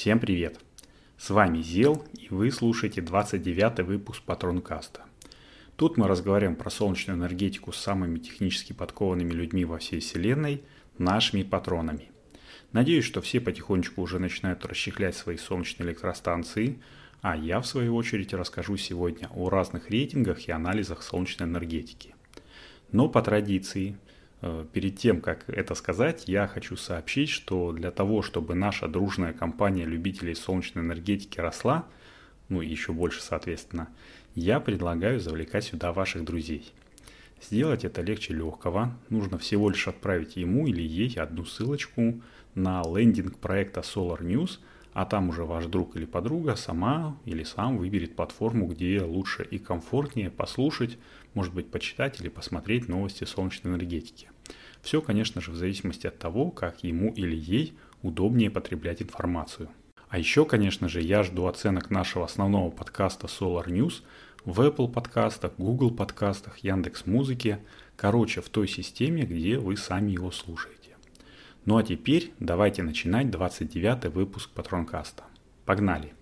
Всем привет! С вами Зел, и вы слушаете 29 выпуск Патронкаста. Тут мы разговариваем про солнечную энергетику с самыми технически подкованными людьми во всей вселенной, нашими патронами. Надеюсь, что все потихонечку уже начинают расчехлять свои солнечные электростанции, а я в свою очередь расскажу сегодня о разных рейтингах и анализах солнечной энергетики. Но по традиции – перед тем, как это сказать, я хочу сообщить, что для того, чтобы наша дружная компания любителей солнечной энергетики росла, ну и еще больше соответственно, я предлагаю завлекать сюда ваших друзей. Сделать это легче легкого. Нужно всего лишь отправить ему или ей одну ссылочку на лендинг проекта Solar News, а там уже ваш друг или подруга сама или сам выберет платформу, где лучше и комфортнее послушать, может быть почитать или посмотреть новости солнечной энергетики. Все, конечно же, в зависимости от того, как ему или ей удобнее потреблять информацию. А еще, конечно же, я жду оценок нашего основного подкаста Solar News в Apple подкастах, Google подкастах, Яндекс Музыке, короче, в той системе, где вы сами его слушаете. Ну а теперь давайте начинать 29 выпуск Патронкаста. Погнали!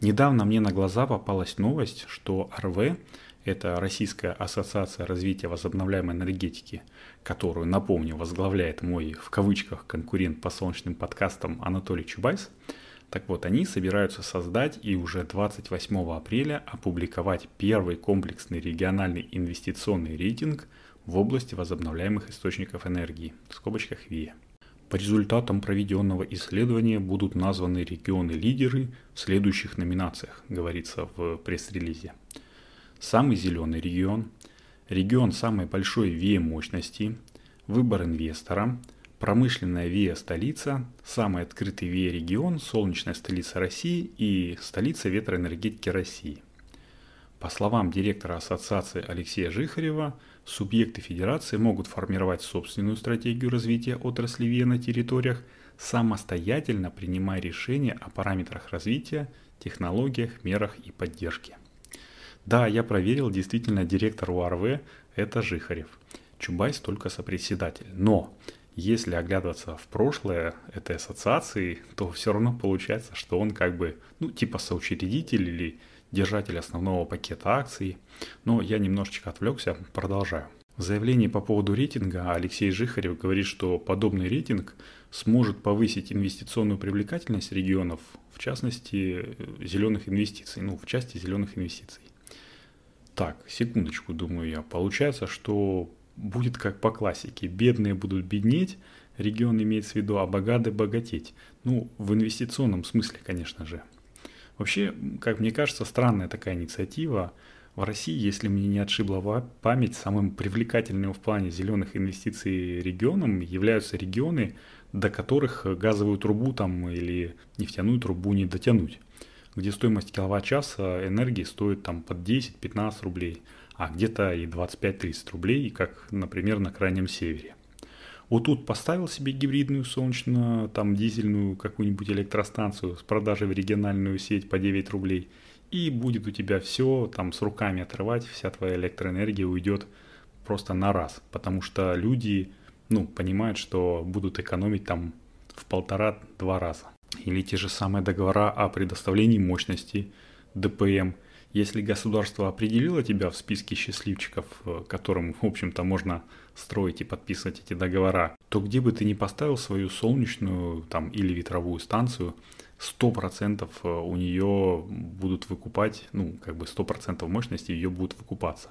Недавно мне на глаза попалась новость, что РВ это Российская ассоциация развития возобновляемой энергетики, которую, напомню, возглавляет мой, в кавычках, конкурент по солнечным подкастам Анатолий Чубайс. Так вот, они собираются создать и уже 28 апреля опубликовать первый комплексный региональный инвестиционный рейтинг в области возобновляемых источников энергии, в скобочках ВИЭ. По результатам проведенного исследования будут названы регионы-лидеры в следующих номинациях, говорится в пресс-релизе самый зеленый регион, регион самой большой ВИЭ-мощности, выбор инвестора, промышленная ВИЭ-столица, самый открытый ВИЭ-регион, солнечная столица России и столица ветроэнергетики России. По словам директора ассоциации Алексея Жихарева, субъекты федерации могут формировать собственную стратегию развития отрасли ВИЭ на территориях, самостоятельно принимая решения о параметрах развития, технологиях, мерах и поддержке. Да, я проверил, действительно, директор УРВ – это Жихарев. Чубайс только сопредседатель. Но если оглядываться в прошлое этой ассоциации, то все равно получается, что он как бы, ну, типа соучредитель или держатель основного пакета акций. Но я немножечко отвлекся, продолжаю. В заявлении по поводу рейтинга Алексей Жихарев говорит, что подобный рейтинг сможет повысить инвестиционную привлекательность регионов, в частности, зеленых инвестиций, ну, в части зеленых инвестиций. Так, секундочку, думаю я. Получается, что будет как по классике. Бедные будут беднеть, регион имеется в виду, а богатые богатеть. Ну, в инвестиционном смысле, конечно же. Вообще, как мне кажется, странная такая инициатива. В России, если мне не отшибла память, самым привлекательным в плане зеленых инвестиций регионом являются регионы, до которых газовую трубу там или нефтяную трубу не дотянуть где стоимость киловатт-часа энергии стоит там под 10-15 рублей, а где-то и 25-30 рублей, как, например, на Крайнем Севере. Вот тут поставил себе гибридную солнечную, там дизельную какую-нибудь электростанцию с продажей в региональную сеть по 9 рублей, и будет у тебя все там с руками отрывать, вся твоя электроэнергия уйдет просто на раз, потому что люди, ну, понимают, что будут экономить там в полтора-два раза. Или те же самые договора о предоставлении мощности ДПМ. Если государство определило тебя в списке счастливчиков, э, которым, в общем-то, можно строить и подписывать эти договора, то где бы ты ни поставил свою солнечную там, или ветровую станцию, 100% э, у нее будут выкупать, ну, как бы 100% мощности ее будут выкупаться.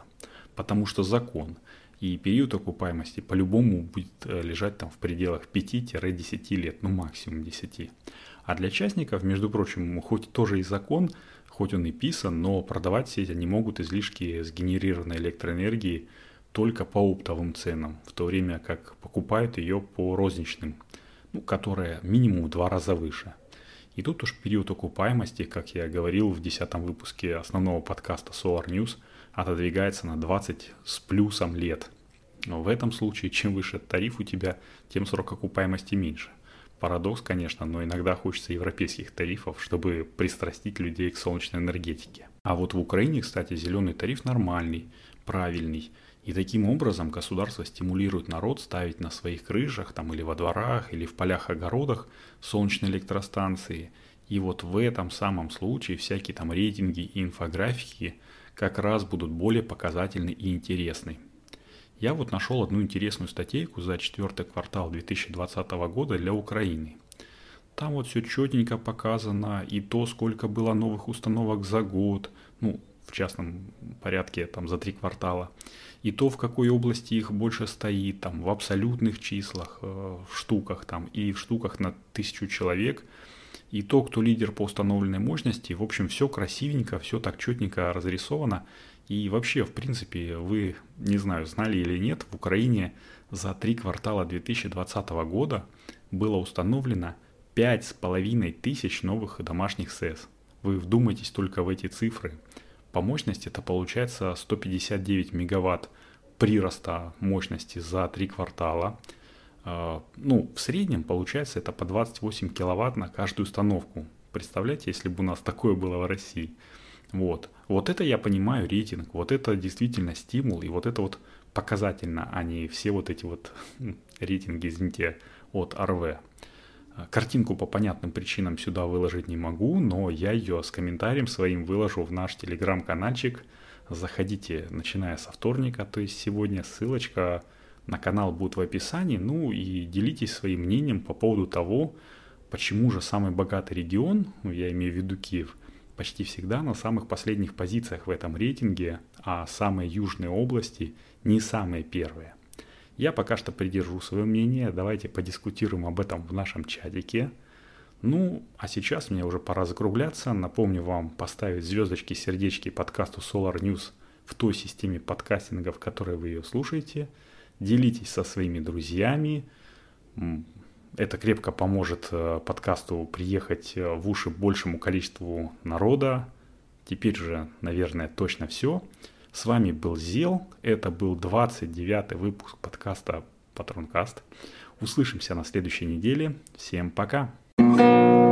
Потому что закон и период окупаемости по-любому будет э, лежать там в пределах 5-10 лет, ну максимум 10. А для частников, между прочим, хоть тоже и закон, хоть он и писан, но продавать сеть они могут излишки сгенерированной электроэнергии только по оптовым ценам, в то время как покупают ее по розничным, ну, которая минимум в два раза выше. И тут уж период окупаемости, как я говорил в 10 выпуске основного подкаста Solar News, отодвигается на 20 с плюсом лет. Но в этом случае, чем выше тариф у тебя, тем срок окупаемости меньше. Парадокс, конечно, но иногда хочется европейских тарифов, чтобы пристрастить людей к солнечной энергетике. А вот в Украине, кстати, зеленый тариф нормальный, правильный. И таким образом государство стимулирует народ ставить на своих крышах там, или во дворах, или в полях-огородах солнечные электростанции. И вот в этом самом случае всякие там рейтинги и инфографики как раз будут более показательны и интересны. Я вот нашел одну интересную статейку за четвертый квартал 2020 года для Украины. Там вот все четненько показано, и то, сколько было новых установок за год, ну, в частном порядке там за три квартала, и то, в какой области их больше стоит, там, в абсолютных числах, э, в штуках, там, и в штуках на тысячу человек, и то, кто лидер по установленной мощности. В общем, все красивенько, все так четненько разрисовано. И вообще, в принципе, вы, не знаю, знали или нет, в Украине за три квартала 2020 года было установлено 5,5 тысяч новых домашних СЭС. Вы вдумайтесь только в эти цифры. По мощности это получается 159 мегаватт прироста мощности за три квартала. А, ну, в среднем получается это по 28 киловатт на каждую установку. Представляете, если бы у нас такое было в России. Вот. Вот это я понимаю рейтинг, вот это действительно стимул, и вот это вот показательно, а не все вот эти вот рейтинги, извините, от РВ. Картинку по понятным причинам сюда выложить не могу, но я ее с комментарием своим выложу в наш телеграм-канальчик. Заходите, начиная со вторника, то есть сегодня ссылочка на канал будет в описании. Ну и делитесь своим мнением по поводу того, почему же самый богатый регион, я имею в виду Киев, почти всегда на самых последних позициях в этом рейтинге, а самые южные области не самые первые. Я пока что придержу свое мнение, давайте подискутируем об этом в нашем чатике. Ну, а сейчас мне уже пора закругляться. Напомню вам поставить звездочки, сердечки подкасту Solar News в той системе подкастинга, в которой вы ее слушаете. Делитесь со своими друзьями. Это крепко поможет э, подкасту приехать э, в уши большему количеству народа. Теперь же, наверное, точно все. С вами был Зел. Это был 29 выпуск подкаста Патронкаст. Услышимся на следующей неделе. Всем пока. thank you